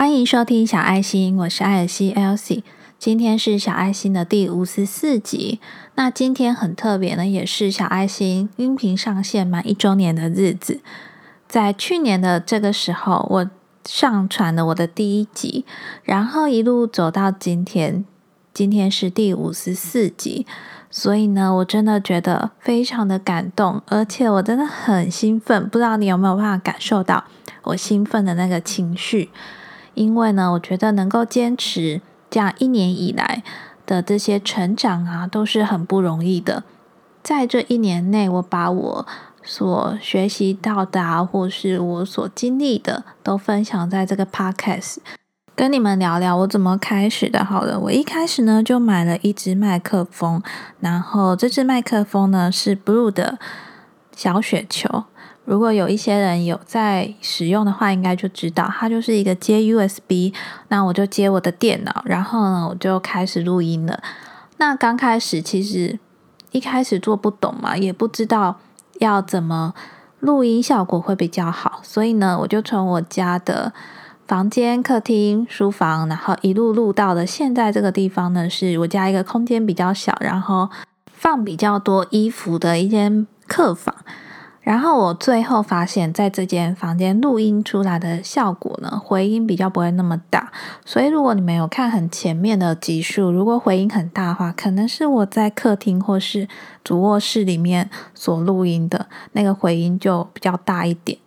欢迎收听小爱心，我是艾尔西 Elsie。今天是小爱心的第五十四集。那今天很特别呢，也是小爱心音频上线满一周年的日子。在去年的这个时候，我上传了我的第一集，然后一路走到今天，今天是第五十四集。所以呢，我真的觉得非常的感动，而且我真的很兴奋。不知道你有没有办法感受到我兴奋的那个情绪？因为呢，我觉得能够坚持这样一年以来的这些成长啊，都是很不容易的。在这一年内，我把我所学习到的，或是我所经历的，都分享在这个 podcast，跟你们聊聊我怎么开始的。好了，我一开始呢就买了一支麦克风，然后这支麦克风呢是 Blue 的小雪球。如果有一些人有在使用的话，应该就知道它就是一个接 USB，那我就接我的电脑，然后呢我就开始录音了。那刚开始其实一开始做不懂嘛，也不知道要怎么录音效果会比较好，所以呢我就从我家的房间、客厅、书房，然后一路录到的现在这个地方呢，是我家一个空间比较小，然后放比较多衣服的一间客房。然后我最后发现，在这间房间录音出来的效果呢，回音比较不会那么大。所以如果你们有看很前面的集数，如果回音很大的话，可能是我在客厅或是主卧室里面所录音的那个回音就比较大一点。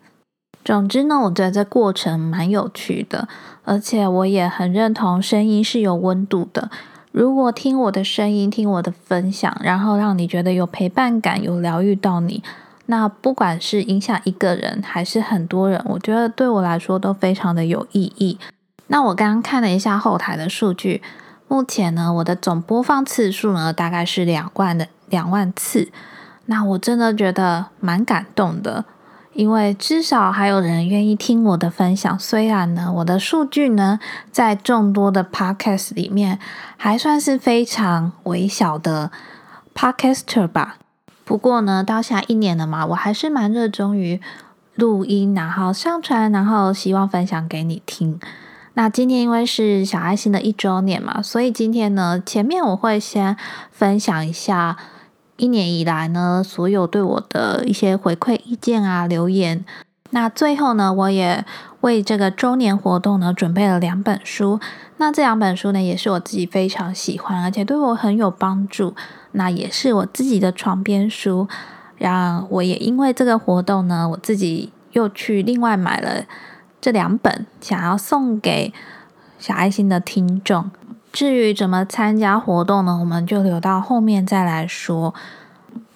总之呢，我觉得这过程蛮有趣的，而且我也很认同声音是有温度的。如果听我的声音，听我的分享，然后让你觉得有陪伴感，有疗愈到你。那不管是影响一个人还是很多人，我觉得对我来说都非常的有意义。那我刚刚看了一下后台的数据，目前呢，我的总播放次数呢大概是两万的两万次。那我真的觉得蛮感动的，因为至少还有人愿意听我的分享。虽然呢，我的数据呢在众多的 podcast 里面还算是非常微小的 podcaster 吧。不过呢，到下一年了嘛，我还是蛮热衷于录音，然后上传，然后希望分享给你听。那今天因为是小爱心的一周年嘛，所以今天呢，前面我会先分享一下一年以来呢所有对我的一些回馈意见啊留言。那最后呢，我也为这个周年活动呢准备了两本书。那这两本书呢，也是我自己非常喜欢，而且对我很有帮助。那也是我自己的床边书，让我也因为这个活动呢，我自己又去另外买了这两本，想要送给小爱心的听众。至于怎么参加活动呢，我们就留到后面再来说。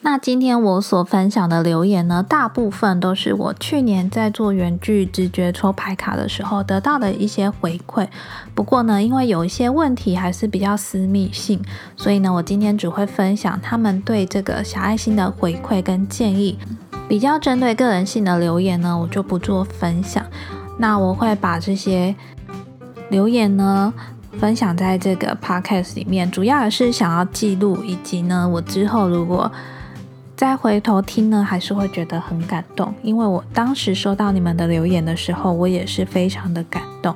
那今天我所分享的留言呢，大部分都是我去年在做原剧直觉抽牌卡的时候得到的一些回馈。不过呢，因为有一些问题还是比较私密性，所以呢，我今天只会分享他们对这个小爱心的回馈跟建议。比较针对个人性的留言呢，我就不做分享。那我会把这些留言呢分享在这个 podcast 里面，主要也是想要记录，以及呢，我之后如果再回头听呢，还是会觉得很感动，因为我当时收到你们的留言的时候，我也是非常的感动。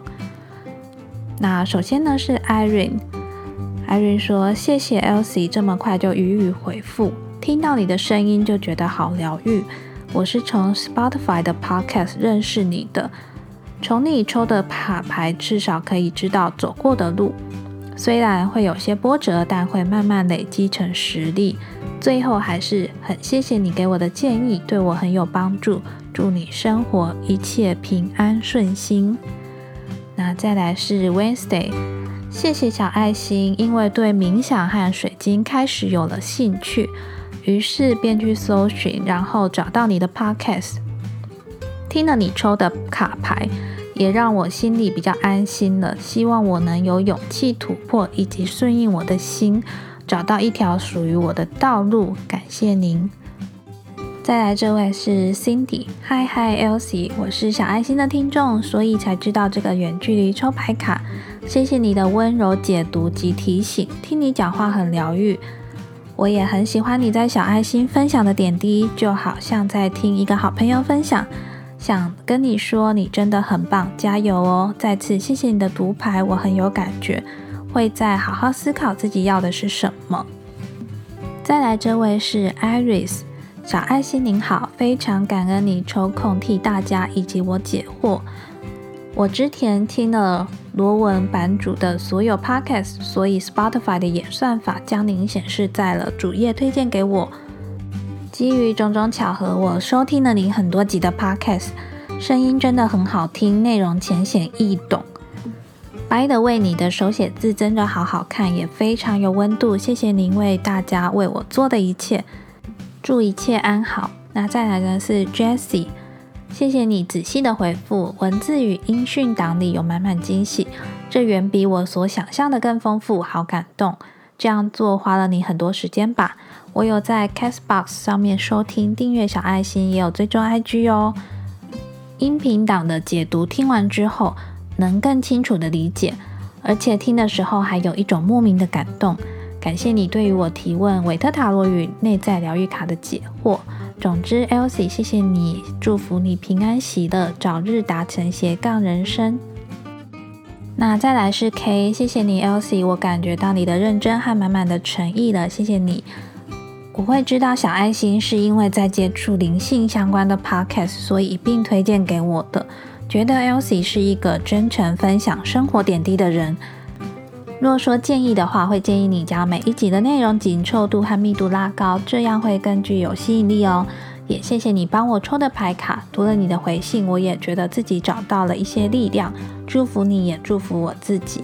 那首先呢是 Irene，Irene 说谢谢 Elsie 这么快就予以回复，听到你的声音就觉得好疗愈。我是从 Spotify 的 Podcast 认识你的，从你抽的卡牌至少可以知道走过的路，虽然会有些波折，但会慢慢累积成实力。最后还是很谢谢你给我的建议，对我很有帮助。祝你生活一切平安顺心。那再来是 Wednesday，谢谢小爱心，因为对冥想和水晶开始有了兴趣，于是便去搜寻，然后找到你的 Podcast，听了你抽的卡牌，也让我心里比较安心了。希望我能有勇气突破，以及顺应我的心。找到一条属于我的道路，感谢您。再来，这位是 Cindy，嗨嗨，Elsie，我是小爱心的听众，所以才知道这个远距离抽牌卡。谢谢你的温柔解读及提醒，听你讲话很疗愈。我也很喜欢你在小爱心分享的点滴，就好像在听一个好朋友分享。想跟你说，你真的很棒，加油哦！再次谢谢你的独牌，我很有感觉，会再好好思考自己要的是什么。再来，这位是 Iris 小爱心，您好，非常感恩你抽空替大家以及我解惑。我之前听了罗文版主的所有 podcast，所以 Spotify 的演算法将您显示在了主页，推荐给我。基于种种巧合，我收听了你很多集的 podcast，声音真的很好听，内容浅显易懂。白的为你的手写字真的好好看，也非常有温度。谢谢您为大家为我做的一切，祝一切安好。那再来的是 Jessie，谢谢你仔细的回复，文字与音讯档里有满满惊喜，这远比我所想象的更丰富，好感动。这样做花了你很多时间吧？我有在 Castbox 上面收听，订阅小爱心，也有追踪 IG 哦。音频档的解读听完之后，能更清楚的理解，而且听的时候还有一种莫名的感动。感谢你对于我提问韦特塔罗与内在疗愈卡的解惑。总之，Elsie，谢谢你，祝福你平安喜乐，早日达成斜杠人生。那再来是 K，谢谢你，Elsie，我感觉到你的认真和满满的诚意了，谢谢你。我会知道小爱心是因为在接触灵性相关的 podcast，所以一并推荐给我的。觉得 Elsie 是一个真诚分享生活点滴的人。若说建议的话，会建议你将每一集的内容紧凑度和密度拉高，这样会更具有吸引力哦。也谢谢你帮我抽的牌卡，读了你的回信，我也觉得自己找到了一些力量。祝福你也祝福我自己。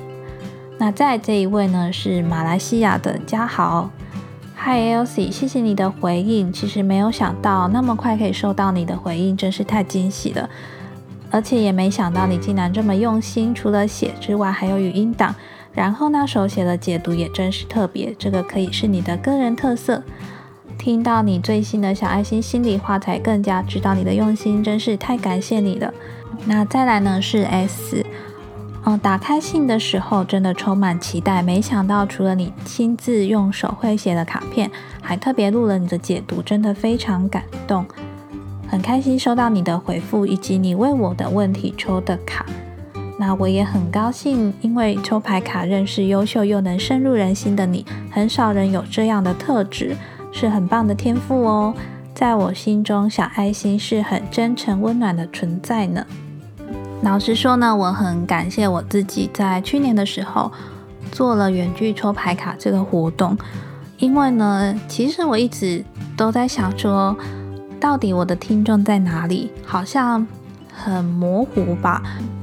那在这一位呢，是马来西亚的嘉豪。Hi Elsie，谢谢你的回应。其实没有想到那么快可以收到你的回应，真是太惊喜了。而且也没想到你竟然这么用心，除了写之外还有语音档。然后呢，手写的解读也真是特别，这个可以是你的个人特色。听到你最新的小爱心心里话，才更加知道你的用心，真是太感谢你了。那再来呢是 S。嗯，打开信的时候真的充满期待，没想到除了你亲自用手绘写的卡片，还特别录了你的解读，真的非常感动，很开心收到你的回复以及你为我的问题抽的卡。那我也很高兴，因为抽牌卡认识优秀又能深入人心的你，很少人有这样的特质，是很棒的天赋哦。在我心中，小爱心是很真诚温暖的存在呢。老实说呢，我很感谢我自己在去年的时候做了远距抽牌卡这个活动，因为呢，其实我一直都在想说，到底我的听众在哪里，好像很模糊吧。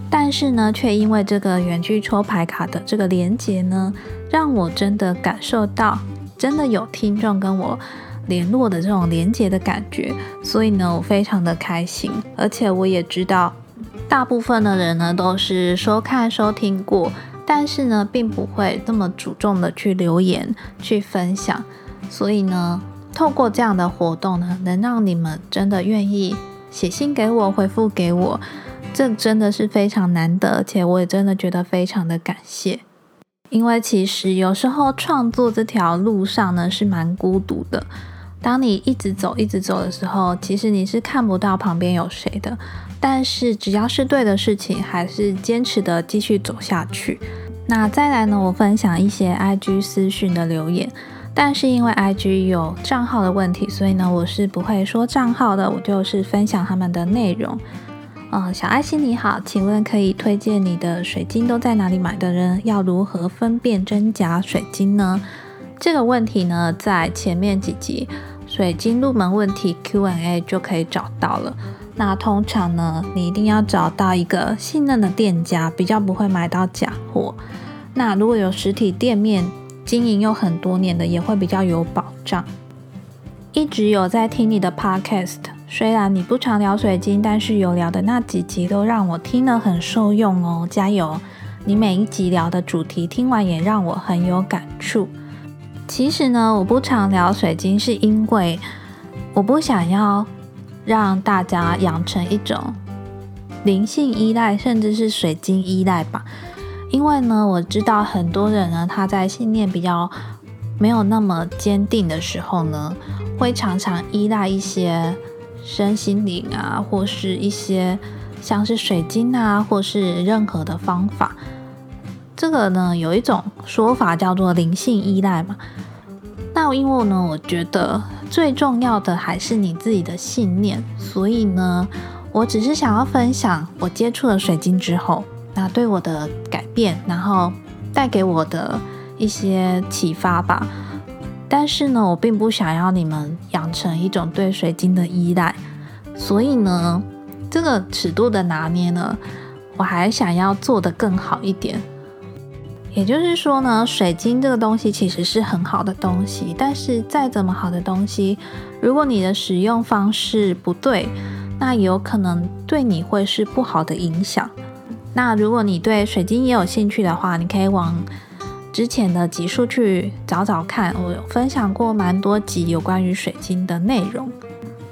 但是呢，却因为这个远距抽牌卡的这个连接呢，让我真的感受到真的有听众跟我联络的这种连接的感觉，所以呢，我非常的开心，而且我也知道。大部分的人呢都是收看、收听过，但是呢，并不会这么主动的去留言、去分享。所以呢，透过这样的活动呢，能让你们真的愿意写信给我、回复给我，这真的是非常难得，而且我也真的觉得非常的感谢。因为其实有时候创作这条路上呢是蛮孤独的，当你一直走、一直走的时候，其实你是看不到旁边有谁的。但是只要是对的事情，还是坚持的继续走下去。那再来呢？我分享一些 IG 私讯的留言，但是因为 IG 有账号的问题，所以呢，我是不会说账号的，我就是分享他们的内容。嗯，小爱心你好，请问可以推荐你的水晶都在哪里买的人？要如何分辨真假水晶呢？这个问题呢，在前面几集水晶入门问题 Q&A 就可以找到了。那通常呢，你一定要找到一个信任的店家，比较不会买到假货。那如果有实体店面经营又很多年的，也会比较有保障。一直有在听你的 podcast，虽然你不常聊水晶，但是有聊的那几集都让我听了很受用哦，加油！你每一集聊的主题听完也让我很有感触。其实呢，我不常聊水晶，是因为我不想要。让大家养成一种灵性依赖，甚至是水晶依赖吧。因为呢，我知道很多人呢，他在信念比较没有那么坚定的时候呢，会常常依赖一些身心灵啊，或是一些像是水晶啊，或是任何的方法。这个呢，有一种说法叫做灵性依赖嘛。那因为呢，我觉得最重要的还是你自己的信念，所以呢，我只是想要分享我接触了水晶之后，那对我的改变，然后带给我的一些启发吧。但是呢，我并不想要你们养成一种对水晶的依赖，所以呢，这个尺度的拿捏呢，我还想要做得更好一点。也就是说呢，水晶这个东西其实是很好的东西，但是再怎么好的东西，如果你的使用方式不对，那有可能对你会是不好的影响。那如果你对水晶也有兴趣的话，你可以往之前的集数去找找看，我有分享过蛮多集有关于水晶的内容。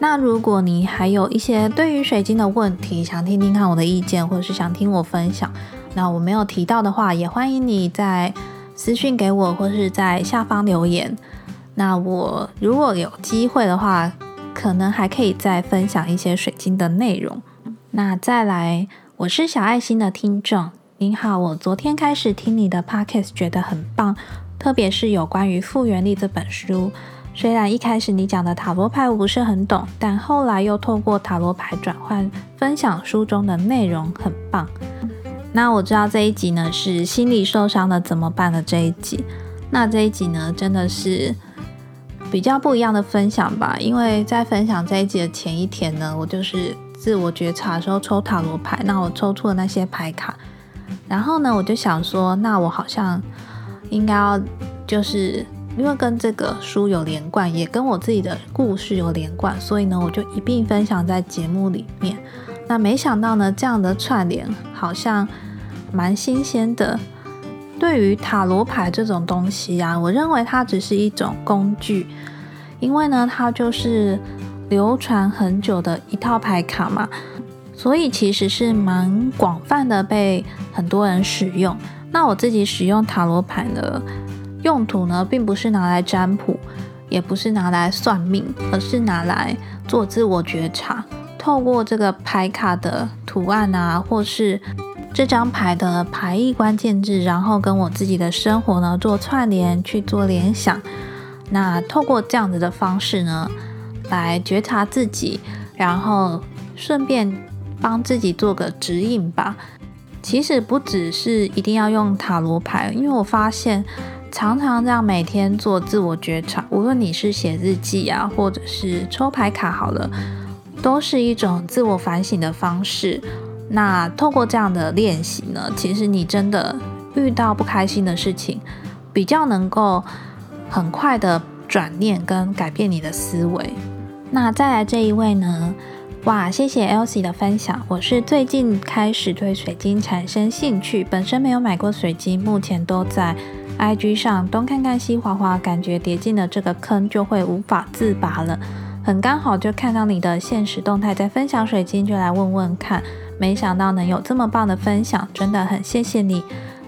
那如果你还有一些对于水晶的问题，想听听看我的意见，或者是想听我分享。那我没有提到的话，也欢迎你在私讯给我，或是在下方留言。那我如果有机会的话，可能还可以再分享一些水晶的内容。那再来，我是小爱心的听众，您好，我昨天开始听你的 podcast，觉得很棒，特别是有关于复原力这本书。虽然一开始你讲的塔罗牌我不是很懂，但后来又透过塔罗牌转换分享书中的内容，很棒。那我知道这一集呢是心理受伤了怎么办的这一集。那这一集呢真的是比较不一样的分享吧，因为在分享这一集的前一天呢，我就是自我觉察的时候抽塔罗牌，那我抽出了那些牌卡，然后呢我就想说，那我好像应该要就是因为跟这个书有连贯，也跟我自己的故事有连贯，所以呢我就一并分享在节目里面。那没想到呢，这样的串联好像蛮新鲜的。对于塔罗牌这种东西啊，我认为它只是一种工具，因为呢，它就是流传很久的一套牌卡嘛，所以其实是蛮广泛的被很多人使用。那我自己使用塔罗牌的用途呢，并不是拿来占卜，也不是拿来算命，而是拿来做自我觉察。透过这个牌卡的图案啊，或是这张牌的牌意关键字，然后跟我自己的生活呢做串联，去做联想。那透过这样子的方式呢，来觉察自己，然后顺便帮自己做个指引吧。其实不只是一定要用塔罗牌，因为我发现常常这样每天做自我觉察，无论你是写日记啊，或者是抽牌卡，好了。都是一种自我反省的方式。那透过这样的练习呢，其实你真的遇到不开心的事情，比较能够很快的转念跟改变你的思维。那再来这一位呢？哇，谢谢 Elsie 的分享。我是最近开始对水晶产生兴趣，本身没有买过水晶，目前都在 IG 上东看看西划划，感觉跌进了这个坑就会无法自拔了。很刚好就看到你的现实动态在分享水晶，就来问问看。没想到能有这么棒的分享，真的很谢谢你。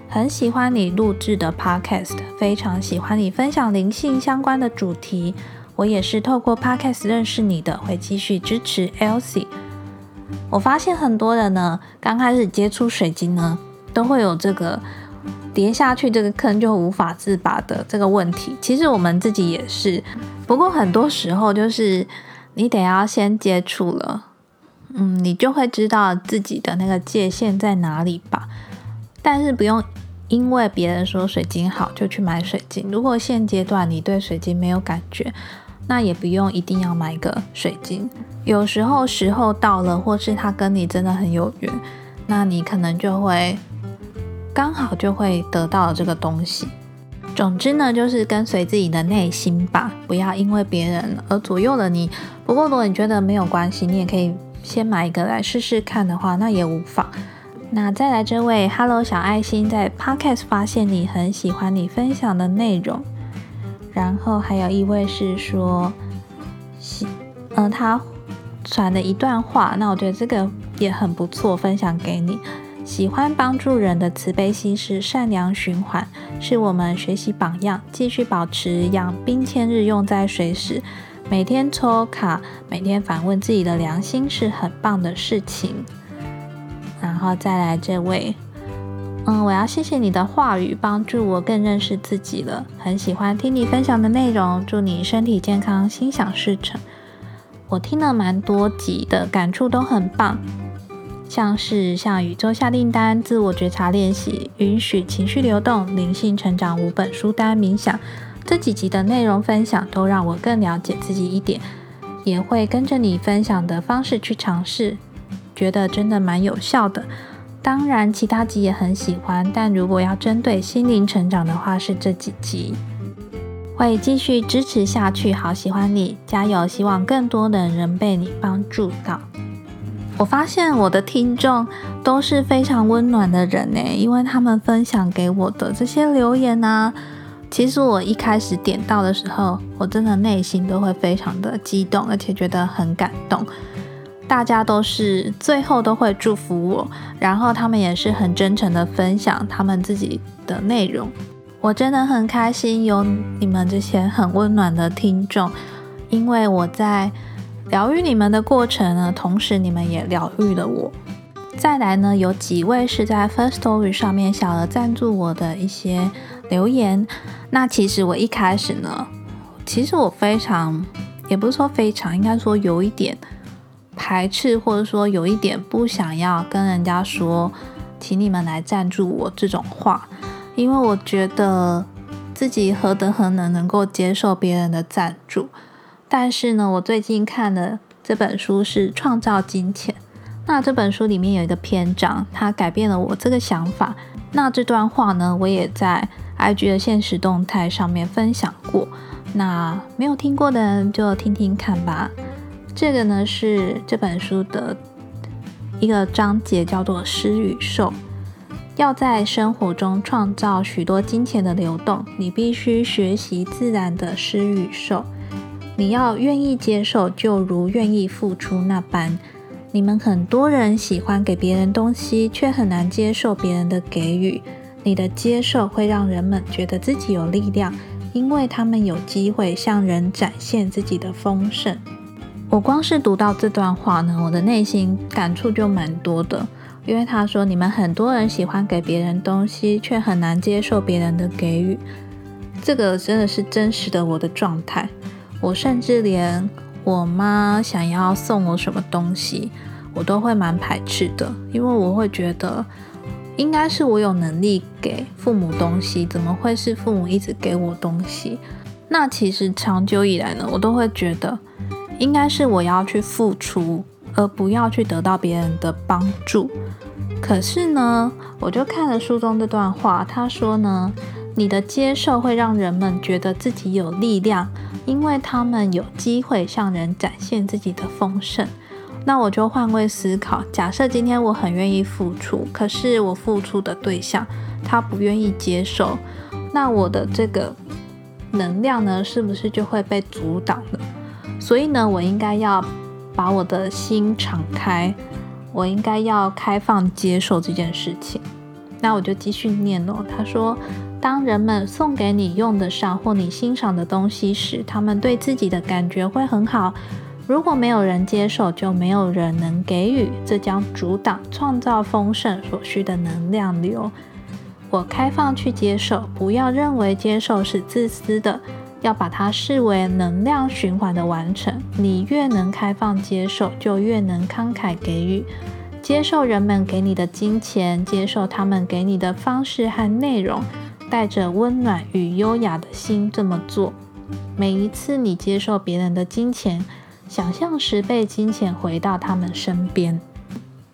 很喜欢你录制的 podcast，非常喜欢你分享灵性相关的主题。我也是透过 podcast 认识你的，会继续支持 Elsie。我发现很多人呢，刚开始接触水晶呢，都会有这个跌下去这个坑就无法自拔的这个问题。其实我们自己也是。不过很多时候就是你得要先接触了，嗯，你就会知道自己的那个界限在哪里吧。但是不用因为别人说水晶好就去买水晶。如果现阶段你对水晶没有感觉，那也不用一定要买个水晶。有时候时候到了，或是他跟你真的很有缘，那你可能就会刚好就会得到这个东西。总之呢，就是跟随自己的内心吧，不要因为别人而左右了你。不过如果你觉得没有关系，你也可以先买一个来试试看的话，那也无妨。那再来这位，Hello 小爱心，在 Podcast 发现你很喜欢你分享的内容。然后还有一位是说，嗯，他传的一段话，那我觉得这个也很不错，分享给你。喜欢帮助人的慈悲心是善良循环，是我们学习榜样，继续保持养兵千日用在水时，每天抽卡，每天反问自己的良心是很棒的事情。然后再来这位，嗯，我要谢谢你的话语，帮助我更认识自己了。很喜欢听你分享的内容，祝你身体健康，心想事成。我听了蛮多集的，感触都很棒，像是向宇宙下订单、自我觉察练习、允许情绪流动、灵性成长五本书单、冥想。这几集的内容分享都让我更了解自己一点，也会跟着你分享的方式去尝试，觉得真的蛮有效的。当然，其他集也很喜欢，但如果要针对心灵成长的话，是这几集会继续支持下去。好喜欢你，加油！希望更多的人被你帮助到。我发现我的听众都是非常温暖的人呢，因为他们分享给我的这些留言啊。其实我一开始点到的时候，我真的内心都会非常的激动，而且觉得很感动。大家都是最后都会祝福我，然后他们也是很真诚的分享他们自己的内容。我真的很开心有你们这些很温暖的听众，因为我在疗愈你们的过程呢，同时你们也疗愈了我。再来呢，有几位是在 First Story 上面小额赞助我的一些留言。那其实我一开始呢，其实我非常，也不是说非常，应该说有一点排斥，或者说有一点不想要跟人家说，请你们来赞助我这种话，因为我觉得自己何德何能能够接受别人的赞助。但是呢，我最近看的这本书是《创造金钱》，那这本书里面有一个篇章，它改变了我这个想法。那这段话呢，我也在。IG 的现实动态上面分享过，那没有听过的人就听听看吧。这个呢是这本书的一个章节，叫做“施与受”。要在生活中创造许多金钱的流动，你必须学习自然的施与受。你要愿意接受，就如愿意付出那般。你们很多人喜欢给别人东西，却很难接受别人的给予。你的接受会让人们觉得自己有力量，因为他们有机会向人展现自己的丰盛。我光是读到这段话呢，我的内心感触就蛮多的。因为他说，你们很多人喜欢给别人东西，却很难接受别人的给予。这个真的是真实的我的状态。我甚至连我妈想要送我什么东西，我都会蛮排斥的，因为我会觉得。应该是我有能力给父母东西，怎么会是父母一直给我东西？那其实长久以来呢，我都会觉得应该是我要去付出，而不要去得到别人的帮助。可是呢，我就看了书中这段话，他说呢，你的接受会让人们觉得自己有力量，因为他们有机会向人展现自己的丰盛。那我就换位思考，假设今天我很愿意付出，可是我付出的对象他不愿意接受，那我的这个能量呢，是不是就会被阻挡了？所以呢，我应该要把我的心敞开，我应该要开放接受这件事情。那我就继续念哦。他说，当人们送给你用得上或你欣赏的东西时，他们对自己的感觉会很好。如果没有人接受，就没有人能给予，这将阻挡创造丰盛所需的能量流。我开放去接受，不要认为接受是自私的，要把它视为能量循环的完成。你越能开放接受，就越能慷慨给予。接受人们给你的金钱，接受他们给你的方式和内容，带着温暖与优雅的心这么做。每一次你接受别人的金钱。想象十倍金钱回到他们身边。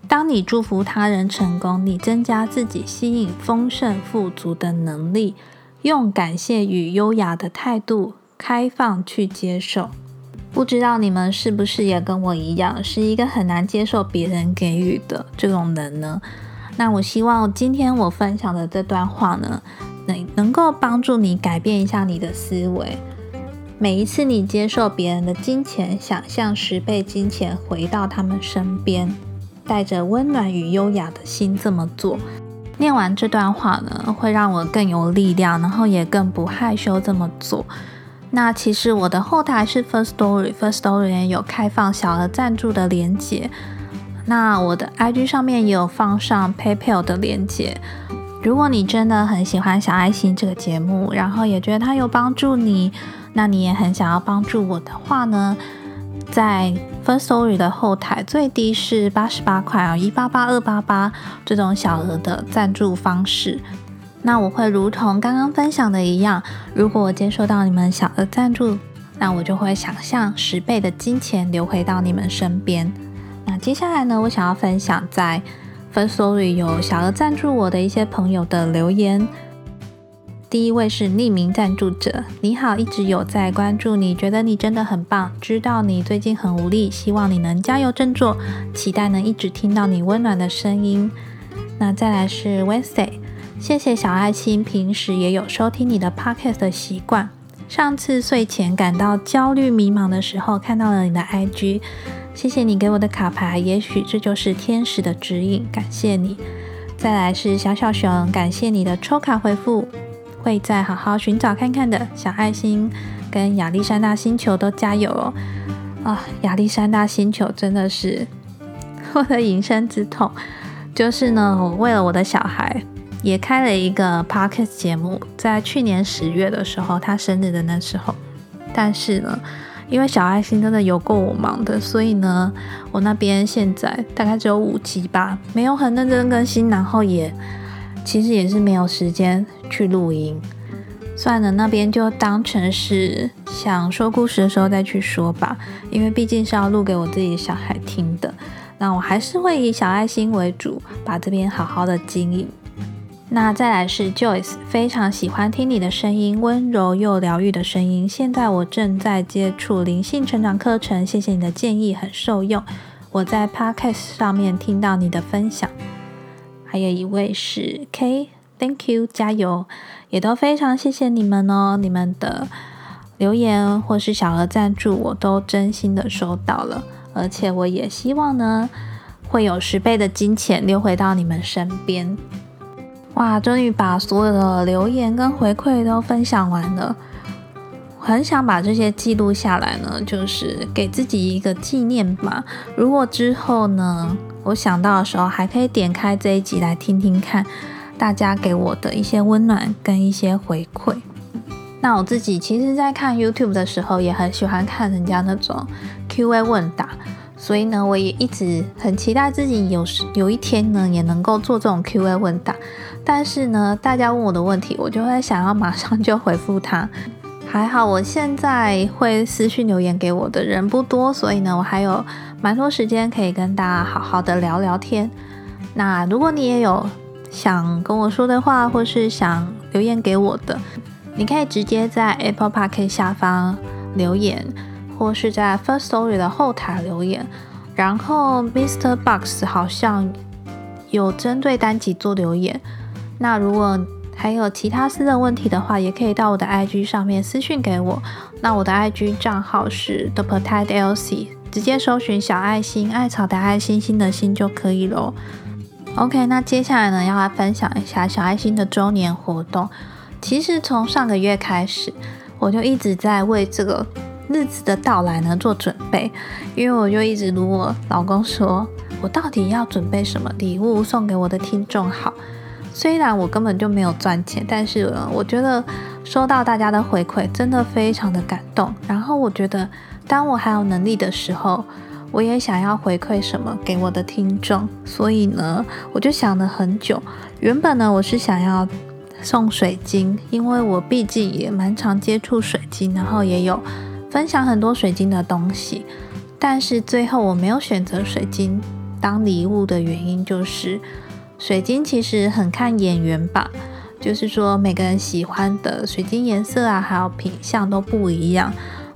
当你祝福他人成功，你增加自己吸引丰盛富足的能力。用感谢与优雅的态度，开放去接受。不知道你们是不是也跟我一样，是一个很难接受别人给予的这种人呢？那我希望今天我分享的这段话呢，能能够帮助你改变一下你的思维。每一次你接受别人的金钱，想象十倍金钱回到他们身边，带着温暖与优雅的心这么做。念完这段话呢，会让我更有力量，然后也更不害羞这么做。那其实我的后台是 First Story，First Story 有开放小额赞助的连接。那我的 IG 上面也有放上 PayPal 的连接。如果你真的很喜欢小爱心这个节目，然后也觉得它有帮助你，那你也很想要帮助我的话呢，在 First Story 的后台最低是八十八块啊，一八八二八八这种小额的赞助方式。那我会如同刚刚分享的一样，如果我接收到你们小额赞助，那我就会想象十倍的金钱流回到你们身边。那接下来呢，我想要分享在 First Story 有小额赞助我的一些朋友的留言。第一位是匿名赞助者，你好，一直有在关注你，觉得你真的很棒，知道你最近很无力，希望你能加油振作，期待能一直听到你温暖的声音。那再来是 Wednesday。谢谢小爱心，平时也有收听你的 podcast 的习惯。上次睡前感到焦虑迷茫的时候，看到了你的 IG，谢谢你给我的卡牌，也许这就是天使的指引，感谢你。再来是小小熊，感谢你的抽卡回复，会再好好寻找看看的。小爱心跟亚历山大星球都加油哦！啊，亚历山大星球真的是我的隐身之痛，就是呢，我为了我的小孩。也开了一个 podcast 节目，在去年十月的时候，他生日的那时候。但是呢，因为小爱心真的有够我忙的，所以呢，我那边现在大概只有五集吧，没有很认真更新，然后也其实也是没有时间去录音。算了，那边就当成是想说故事的时候再去说吧，因为毕竟是要录给我自己小孩听的。那我还是会以小爱心为主，把这边好好的经营。那再来是 Joyce，非常喜欢听你的声音，温柔又疗愈的声音。现在我正在接触灵性成长课程，谢谢你的建议，很受用。我在 Podcast 上面听到你的分享。还有一位是 K，Thank you，加油，也都非常谢谢你们哦，你们的留言或是小额赞助，我都真心的收到了，而且我也希望呢，会有十倍的金钱流回到你们身边。哇，终于把所有的留言跟回馈都分享完了。很想把这些记录下来呢，就是给自己一个纪念吧。如果之后呢，我想到的时候，还可以点开这一集来听听看大家给我的一些温暖跟一些回馈。那我自己其实，在看 YouTube 的时候，也很喜欢看人家那种 Q&A 问答。所以呢，我也一直很期待自己有时有一天呢，也能够做这种 Q&A 问答。但是呢，大家问我的问题，我就会想要马上就回复他。还好我现在会私信留言给我的人不多，所以呢，我还有蛮多时间可以跟大家好好的聊聊天。那如果你也有想跟我说的话，或是想留言给我的，你可以直接在 Apple Park 下方留言。或是在 First Story 的后台留言，然后 Mr. Box 好像有针对单集做留言。那如果还有其他私人问题的话，也可以到我的 IG 上面私讯给我。那我的 IG 账号是 The Petite LC，直接搜寻小爱心艾草的爱心心的心就可以了。OK，那接下来呢，要来分享一下小爱心的周年活动。其实从上个月开始，我就一直在为这个。日子的到来呢，做准备，因为我就一直如我老公说，我到底要准备什么礼物送给我的听众好？虽然我根本就没有赚钱，但是我觉得收到大家的回馈真的非常的感动。然后我觉得，当我还有能力的时候，我也想要回馈什么给我的听众。所以呢，我就想了很久。原本呢，我是想要送水晶，因为我毕竟也蛮常接触水晶，然后也有。分享很多水晶的东西，但是最后我没有选择水晶当礼物的原因，就是水晶其实很看眼缘吧。就是说每个人喜欢的水晶颜色啊，还有品相都不一样。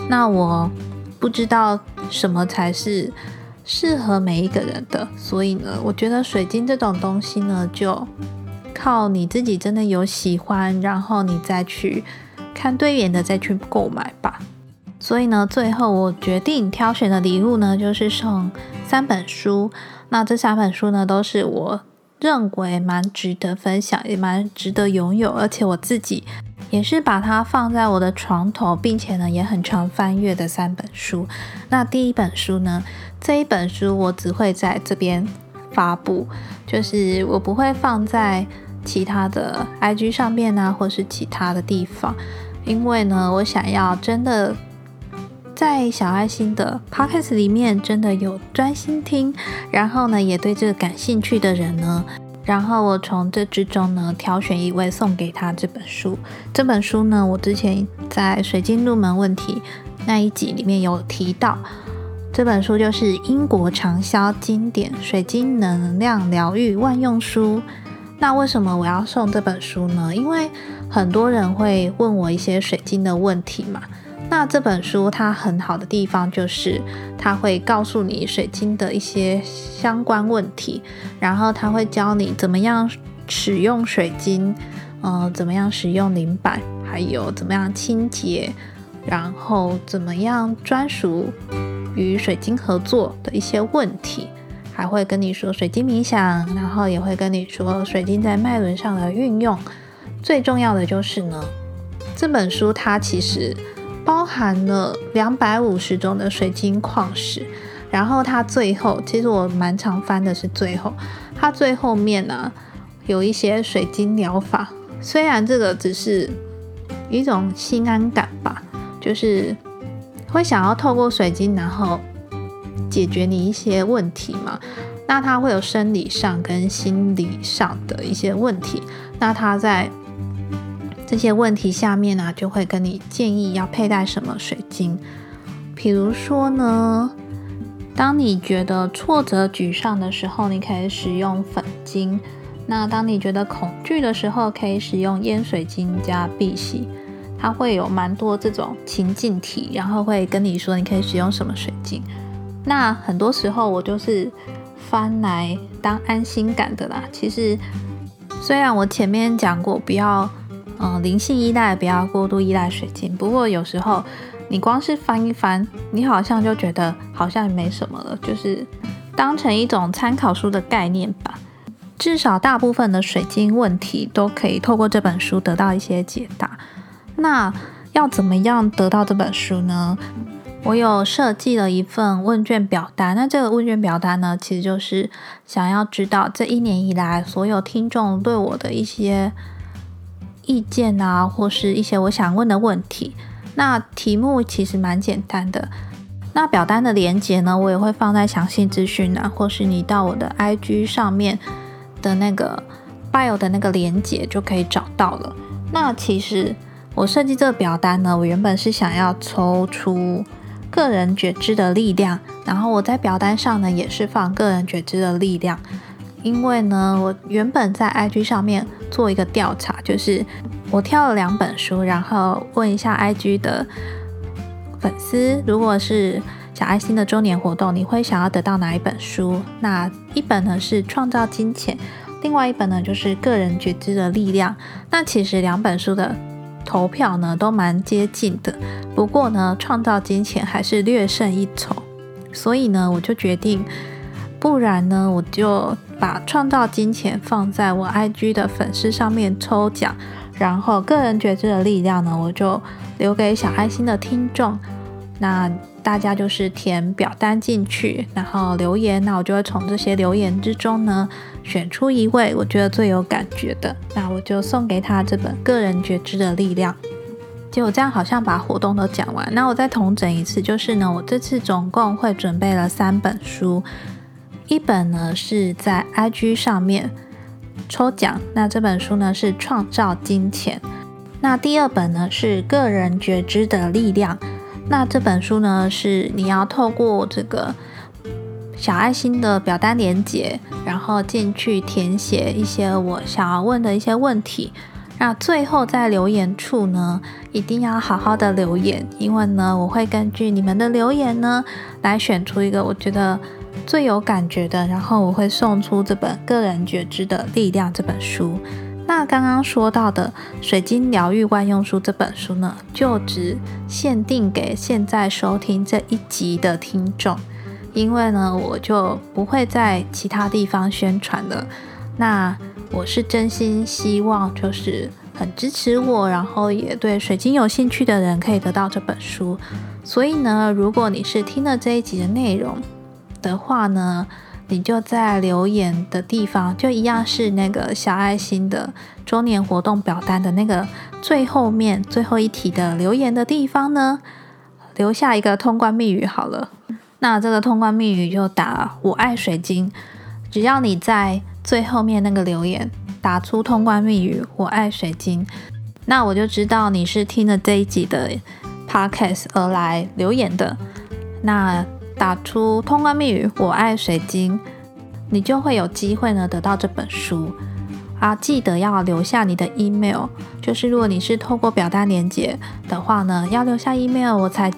那我不知道什么才是适合每一个人的，所以呢，我觉得水晶这种东西呢，就靠你自己真的有喜欢，然后你再去看对眼的再去购买吧。所以呢，最后我决定挑选的礼物呢，就是送三本书。那这三本书呢，都是我认为蛮值得分享，也蛮值得拥有，而且我自己也是把它放在我的床头，并且呢也很常翻阅的三本书。那第一本书呢，这一本书我只会在这边发布，就是我不会放在其他的 IG 上面啊，或是其他的地方，因为呢，我想要真的在小爱心的 Podcast 里面真的有专心听，然后呢也对这个感兴趣的人呢。然后我从这之中呢挑选一位送给他这本书。这本书呢，我之前在水晶入门问题那一集里面有提到，这本书就是英国畅销经典《水晶能量疗愈万用书》。那为什么我要送这本书呢？因为很多人会问我一些水晶的问题嘛。那这本书它很好的地方就是，它会告诉你水晶的一些相关问题，然后它会教你怎么样使用水晶，嗯，怎么样使用灵板，还有怎么样清洁，然后怎么样专属与水晶合作的一些问题，还会跟你说水晶冥想，然后也会跟你说水晶在脉轮上的运用。最重要的就是呢，这本书它其实。包含了两百五十种的水晶矿石，然后它最后，其实我蛮常翻的是最后，它最后面呢有一些水晶疗法，虽然这个只是一种心安感吧，就是会想要透过水晶，然后解决你一些问题嘛。那它会有生理上跟心理上的一些问题，那它在。这些问题下面呢，就会跟你建议要佩戴什么水晶。比如说呢，当你觉得挫折沮丧的时候，你可以使用粉晶；那当你觉得恐惧的时候，可以使用烟水晶加碧玺。它会有蛮多这种情境题，然后会跟你说你可以使用什么水晶。那很多时候我就是翻来当安心感的啦。其实虽然我前面讲过不要。嗯，灵性依赖不要过度依赖水晶。不过有时候你光是翻一翻，你好像就觉得好像也没什么了，就是当成一种参考书的概念吧。至少大部分的水晶问题都可以透过这本书得到一些解答。那要怎么样得到这本书呢？我有设计了一份问卷表单。那这个问卷表单呢，其实就是想要知道这一年以来所有听众对我的一些。意见啊，或是一些我想问的问题，那题目其实蛮简单的。那表单的连接呢，我也会放在详细资讯啊，或是你到我的 IG 上面的那个 bio 的那个连接就可以找到了。那其实我设计这个表单呢，我原本是想要抽出个人觉知的力量，然后我在表单上呢也是放个人觉知的力量。因为呢，我原本在 IG 上面做一个调查，就是我挑了两本书，然后问一下 IG 的粉丝，如果是小爱心的周年活动，你会想要得到哪一本书？那一本呢是《创造金钱》，另外一本呢就是《个人觉知的力量》。那其实两本书的投票呢都蛮接近的，不过呢，《创造金钱》还是略胜一筹，所以呢，我就决定，不然呢，我就。把创造金钱放在我 IG 的粉丝上面抽奖，然后个人觉知的力量呢，我就留给小爱心的听众。那大家就是填表单进去，然后留言，那我就会从这些留言之中呢，选出一位我觉得最有感觉的，那我就送给他这本个人觉知的力量。结果这样好像把活动都讲完，那我再统整一次，就是呢，我这次总共会准备了三本书。一本呢是在 IG 上面抽奖，那这本书呢是《创造金钱》。那第二本呢是《个人觉知的力量》。那这本书呢是你要透过这个小爱心的表单连接，然后进去填写一些我想要问的一些问题。那最后在留言处呢，一定要好好的留言，因为呢我会根据你们的留言呢来选出一个我觉得。最有感觉的，然后我会送出这本《个人觉知的力量》这本书。那刚刚说到的《水晶疗愈万用书》这本书呢，就只限定给现在收听这一集的听众，因为呢，我就不会在其他地方宣传了。那我是真心希望，就是很支持我，然后也对水晶有兴趣的人可以得到这本书。所以呢，如果你是听了这一集的内容的话呢，你就在留言的地方，就一样是那个小爱心的周年活动表单的那个最后面最后一题的留言的地方呢，留下一个通关密语好了。那这个通关密语就打“我爱水晶”，只要你在最后面那个留言。打出通关密语“我爱水晶”，那我就知道你是听了这一集的 podcast 而来留言的。那打出通关密语“我爱水晶”，你就会有机会呢得到这本书啊！记得要留下你的 email，就是如果你是透过表单连接的话呢，要留下 email，我才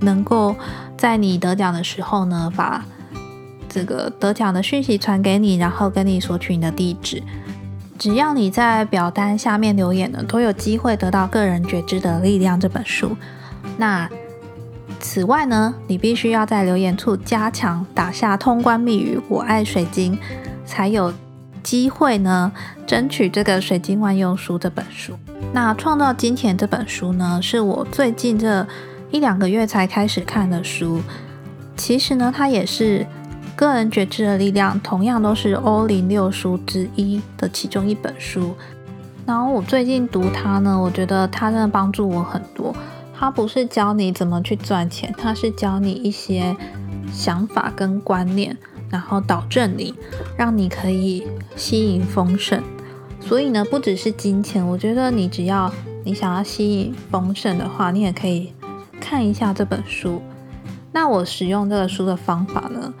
能够在你得奖的时候呢，把这个得奖的讯息传给你，然后跟你索取你的地址。只要你在表单下面留言呢，都有机会得到《个人觉知的力量》这本书。那此外呢，你必须要在留言处加强打下通关密语“我爱水晶”，才有机会呢争取这个《水晶万用书》这本书。那《创造金钱》这本书呢，是我最近这一两个月才开始看的书。其实呢，它也是。个人觉知的力量，同样都是欧零六书之一的其中一本书。然后我最近读它呢，我觉得它真的帮助我很多。它不是教你怎么去赚钱，它是教你一些想法跟观念，然后导正你，让你可以吸引丰盛。所以呢，不只是金钱，我觉得你只要你想要吸引丰盛的话，你也可以看一下这本书。那我使用这个书的方法呢？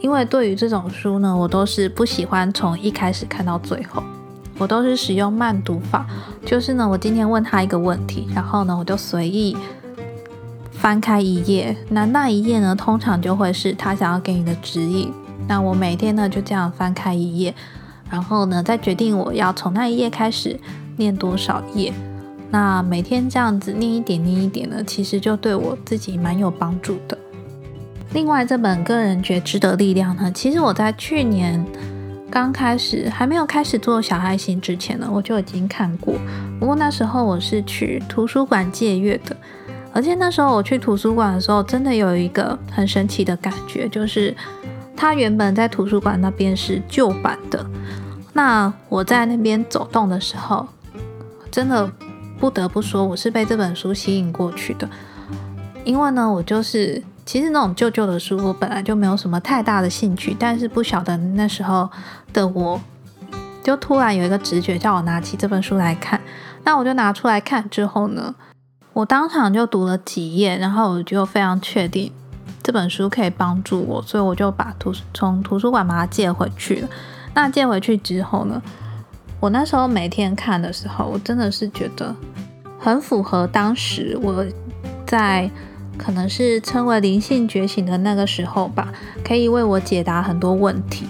因为对于这种书呢，我都是不喜欢从一开始看到最后，我都是使用慢读法。就是呢，我今天问他一个问题，然后呢，我就随意翻开一页，那那一页呢，通常就会是他想要给你的指引。那我每天呢就这样翻开一页，然后呢再决定我要从那一页开始念多少页。那每天这样子念一点念一点呢，其实就对我自己蛮有帮助的。另外，这本《个人觉知的力量》呢，其实我在去年刚开始还没有开始做小爱心之前呢，我就已经看过。不过那时候我是去图书馆借阅的，而且那时候我去图书馆的时候，真的有一个很神奇的感觉，就是它原本在图书馆那边是旧版的。那我在那边走动的时候，真的不得不说，我是被这本书吸引过去的，因为呢，我就是。其实那种旧旧的书，我本来就没有什么太大的兴趣，但是不晓得那时候的我，就突然有一个直觉叫我拿起这本书来看。那我就拿出来看之后呢，我当场就读了几页，然后我就非常确定这本书可以帮助我，所以我就把图从图书馆把它借回去了。那借回去之后呢，我那时候每天看的时候，我真的是觉得很符合当时我在。可能是称为灵性觉醒的那个时候吧，可以为我解答很多问题。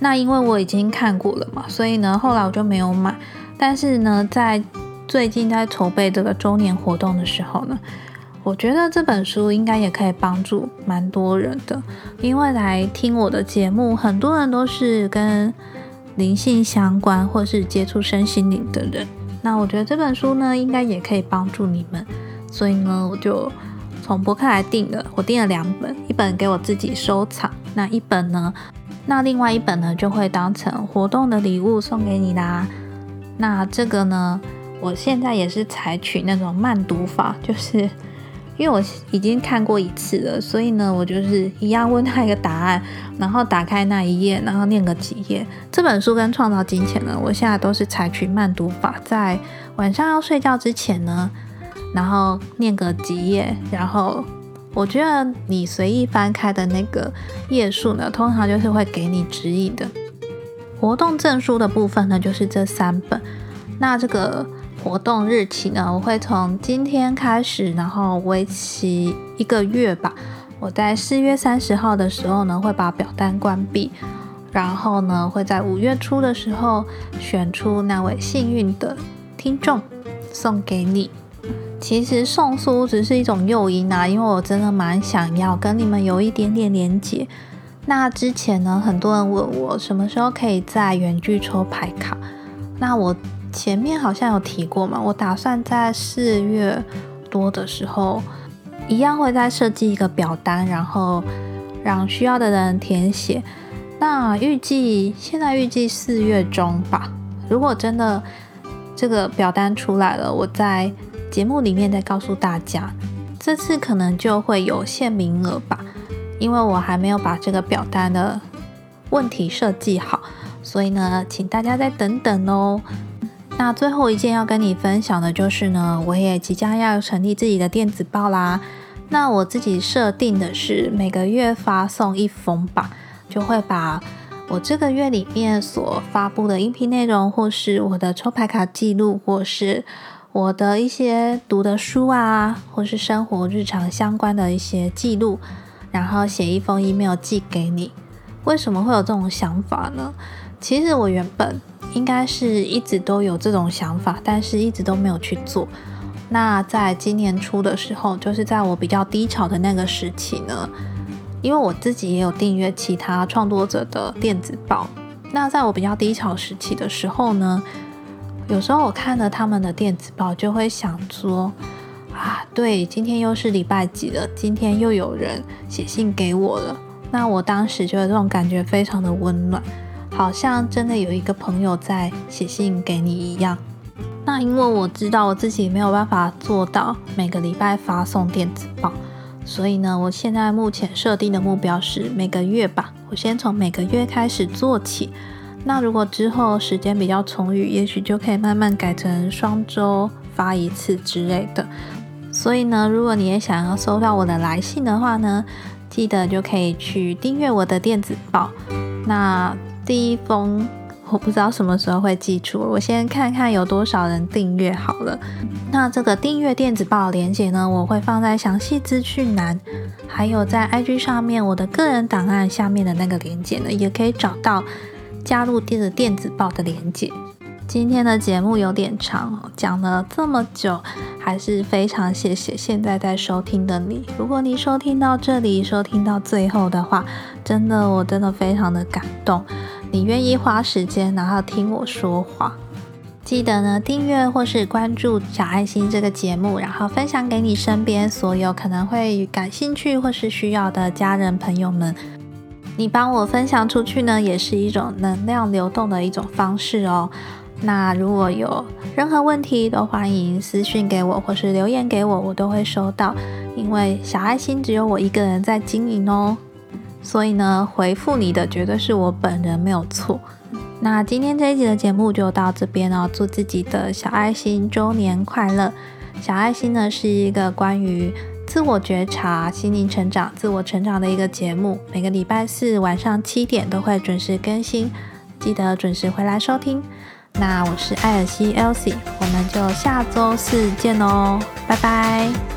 那因为我已经看过了嘛，所以呢，后来我就没有买。但是呢，在最近在筹备这个周年活动的时候呢，我觉得这本书应该也可以帮助蛮多人的。因为来听我的节目，很多人都是跟灵性相关或是接触身心灵的人。那我觉得这本书呢，应该也可以帮助你们。所以呢，我就。从博客来订的，我订了两本，一本给我自己收藏，那一本呢？那另外一本呢，就会当成活动的礼物送给你啦。那这个呢，我现在也是采取那种慢读法，就是因为我已经看过一次了，所以呢，我就是一样问他一个答案，然后打开那一页，然后念个几页。这本书跟创造金钱呢，我现在都是采取慢读法，在晚上要睡觉之前呢。然后念个几页，然后我觉得你随意翻开的那个页数呢，通常就是会给你指引的。活动证书的部分呢，就是这三本。那这个活动日期呢，我会从今天开始，然后为期一个月吧。我在四月三十号的时候呢，会把表单关闭，然后呢，会在五月初的时候选出那位幸运的听众，送给你。其实送书只是一种诱因啊，因为我真的蛮想要跟你们有一点点连接。那之前呢，很多人问我什么时候可以在原剧抽牌卡，那我前面好像有提过嘛，我打算在四月多的时候，一样会再设计一个表单，然后让需要的人填写。那预计现在预计四月中吧。如果真的这个表单出来了，我在节目里面再告诉大家。这次可能就会有限名额吧，因为我还没有把这个表单的问题设计好，所以呢，请大家再等等哦。那最后一件要跟你分享的就是呢，我也即将要成立自己的电子报啦。那我自己设定的是每个月发送一封吧，就会把我这个月里面所发布的音频内容，或是我的抽牌卡记录，或是我的一些读的书啊，或是生活日常相关的一些记录，然后写一封 email 寄给你。为什么会有这种想法呢？其实我原本。应该是一直都有这种想法，但是一直都没有去做。那在今年初的时候，就是在我比较低潮的那个时期呢，因为我自己也有订阅其他创作者的电子报。那在我比较低潮时期的时候呢，有时候我看了他们的电子报，就会想说：啊，对，今天又是礼拜几了？今天又有人写信给我了。那我当时觉得这种感觉非常的温暖。好像真的有一个朋友在写信给你一样。那因为我知道我自己没有办法做到每个礼拜发送电子报，所以呢，我现在目前设定的目标是每个月吧。我先从每个月开始做起。那如果之后时间比较充裕，也许就可以慢慢改成双周发一次之类的。所以呢，如果你也想要收到我的来信的话呢，记得就可以去订阅我的电子报。那第一封我不知道什么时候会寄出，我先看看有多少人订阅好了。那这个订阅电子报链接呢，我会放在详细资讯栏，还有在 IG 上面我的个人档案下面的那个链接呢，也可以找到加入电子电子报的连接。今天的节目有点长，讲了这么久，还是非常谢谢现在在收听的你。如果你收听到这里，收听到最后的话，真的我真的非常的感动。你愿意花时间然后听我说话，记得呢订阅或是关注小爱心这个节目，然后分享给你身边所有可能会感兴趣或是需要的家人朋友们。你帮我分享出去呢，也是一种能量流动的一种方式哦。那如果有任何问题，都欢迎私信给我或是留言给我，我都会收到。因为小爱心只有我一个人在经营哦。所以呢，回复你的绝对是我本人，没有错。那今天这一集的节目就到这边哦，祝自己的小爱心周年快乐！小爱心呢是一个关于自我觉察、心灵成长、自我成长的一个节目，每个礼拜四晚上七点都会准时更新，记得准时回来收听。那我是艾尔西 Elsie，我们就下周四见哦，拜拜。